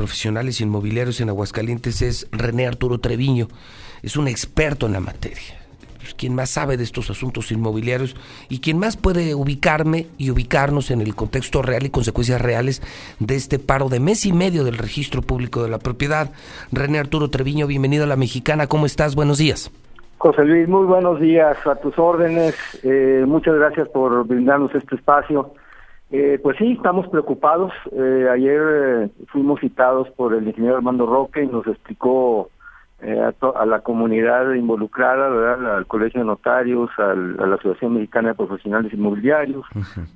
profesionales inmobiliarios en Aguascalientes es René Arturo Treviño. Es un experto en la materia. Es quien más sabe de estos asuntos inmobiliarios y quien más puede ubicarme y ubicarnos en el contexto real y consecuencias reales de este paro de mes y medio del registro público de la propiedad. René Arturo Treviño, bienvenido a la Mexicana. ¿Cómo estás? Buenos días. José Luis, muy buenos días a tus órdenes. Eh, muchas gracias por brindarnos este espacio. Eh, pues sí, estamos preocupados. Eh, ayer eh, fuimos citados por el ingeniero Armando Roque y nos explicó a, la comunidad involucrada, ¿verdad? al Colegio de Notarios, a la Asociación Mexicana de Profesionales Inmobiliarios,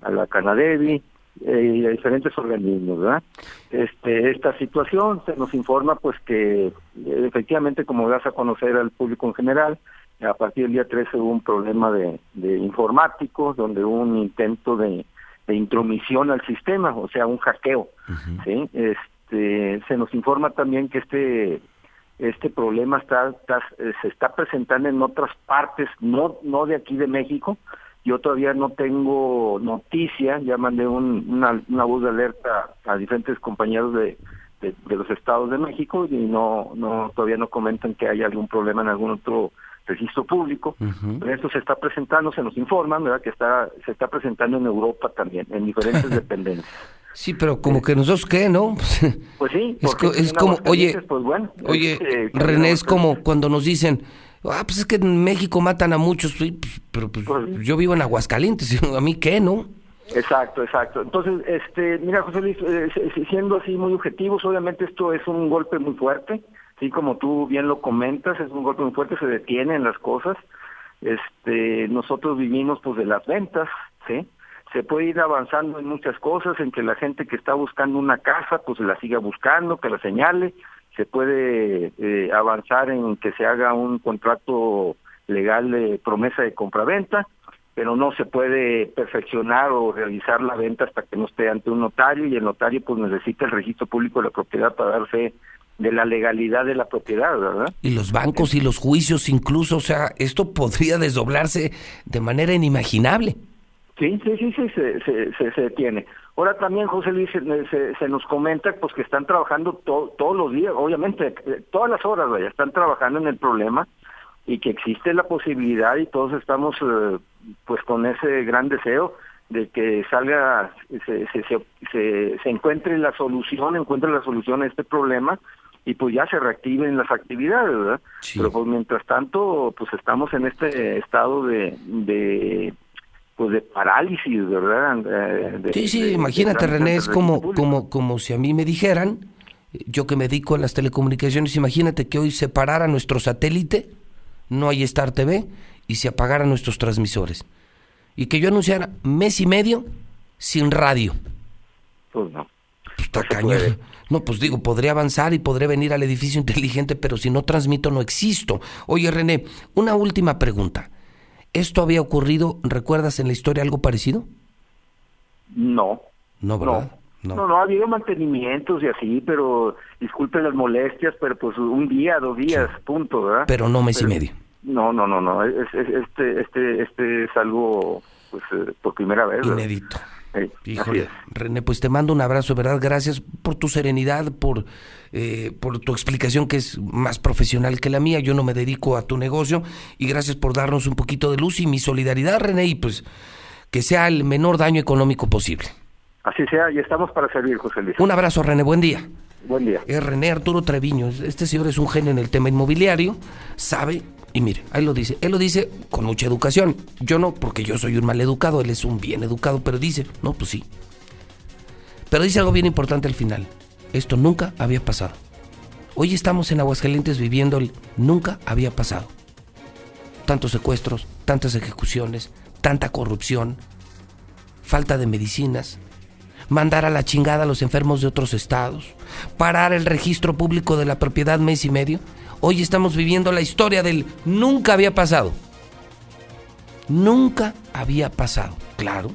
a la Canadevi y a diferentes organismos, ¿verdad? Este, esta situación se nos informa pues que efectivamente, como das a conocer al público en general, a partir del día 13 hubo un problema de, de informáticos, donde hubo un intento de de intromisión al sistema, o sea, un hackeo. ¿sí? Este, se nos informa también que este este problema está, eh, se está presentando en otras partes, no no de aquí de México. Yo todavía no tengo noticia, ya mandé un, una, una voz de alerta a diferentes compañeros de, de, de, los estados de México y no no todavía no comentan que haya algún problema en algún otro registro público. Esto se está presentando, se nos informan, ¿verdad? Que está se está presentando en Europa también, en diferentes dependencias. Sí, pero como que nosotros qué, ¿no? Pues sí, es, como, oye, pues bueno, oye, eh, René, es como cuando nos dicen, ah, pues es que en México matan a muchos, pues, pero pues, pues yo vivo en Aguascalientes, a mí qué, ¿no? Exacto, exacto. Entonces, este, mira, José Luis, eh, siendo así muy objetivos, obviamente esto es un golpe muy fuerte, sí, como tú bien lo comentas, es un golpe muy fuerte, se detienen las cosas. Este, nosotros vivimos pues de las ventas, sí. Se puede ir avanzando en muchas cosas, en que la gente que está buscando una casa, pues la siga buscando, que la señale. Se puede eh, avanzar en que se haga un contrato legal de promesa de compraventa, pero no se puede perfeccionar o realizar la venta hasta que no esté ante un notario y el notario pues necesita el registro público de la propiedad para dar fe de la legalidad de la propiedad, ¿verdad? Y los bancos y los juicios incluso, o sea, esto podría desdoblarse de manera inimaginable. Sí, sí, sí, sí, se, se, se, tiene. Ahora también, José Luis, se, se, nos comenta pues que están trabajando todos los días, obviamente, todas las horas, vaya, están trabajando en el problema y que existe la posibilidad y todos estamos eh, pues con ese gran deseo de que salga, se, se, se, se, encuentre la solución, encuentre la solución a este problema y pues ya se reactiven las actividades, ¿verdad? Pero pues mientras tanto, pues estamos en este estado de, de pues de parálisis, ¿verdad? sí, sí, imagínate René, es como, como, como si a mí me dijeran, yo que me dedico a las telecomunicaciones, imagínate que hoy se parara nuestro satélite, no hay Star TV, y se apagaran nuestros transmisores y que yo anunciara mes y medio sin radio. Pues no. No, pues digo, podría avanzar y podré venir al edificio inteligente, pero si no transmito no existo. Oye, René, una última pregunta. ¿Esto había ocurrido, recuerdas en la historia algo parecido? No. No, ¿verdad? No. No, no, ha habido mantenimientos y así, pero disculpen las molestias, pero pues un día, dos días, punto, ¿verdad? Pero no mes y medio. No, no, no, no. este, este, este es algo, pues, eh, por primera vez. Inédito. Híjole, René, pues te mando un abrazo, ¿verdad? Gracias por tu serenidad, por, eh, por tu explicación que es más profesional que la mía. Yo no me dedico a tu negocio y gracias por darnos un poquito de luz y mi solidaridad, René, y pues que sea el menor daño económico posible. Así sea, y estamos para servir, José Luis. Un abrazo, René, buen día. Buen día. Es René Arturo Treviño. Este señor es un genio en el tema inmobiliario, sabe y mire, ahí lo dice. Él lo dice con mucha educación. Yo no, porque yo soy un mal educado, él es un bien educado, pero dice, no, pues sí. Pero dice algo bien importante al final. Esto nunca había pasado. Hoy estamos en Aguascalientes viviendo el nunca había pasado. Tantos secuestros, tantas ejecuciones, tanta corrupción, falta de medicinas, mandar a la chingada a los enfermos de otros estados, parar el registro público de la propiedad mes y medio. Hoy estamos viviendo la historia del nunca había pasado. Nunca había pasado, claro.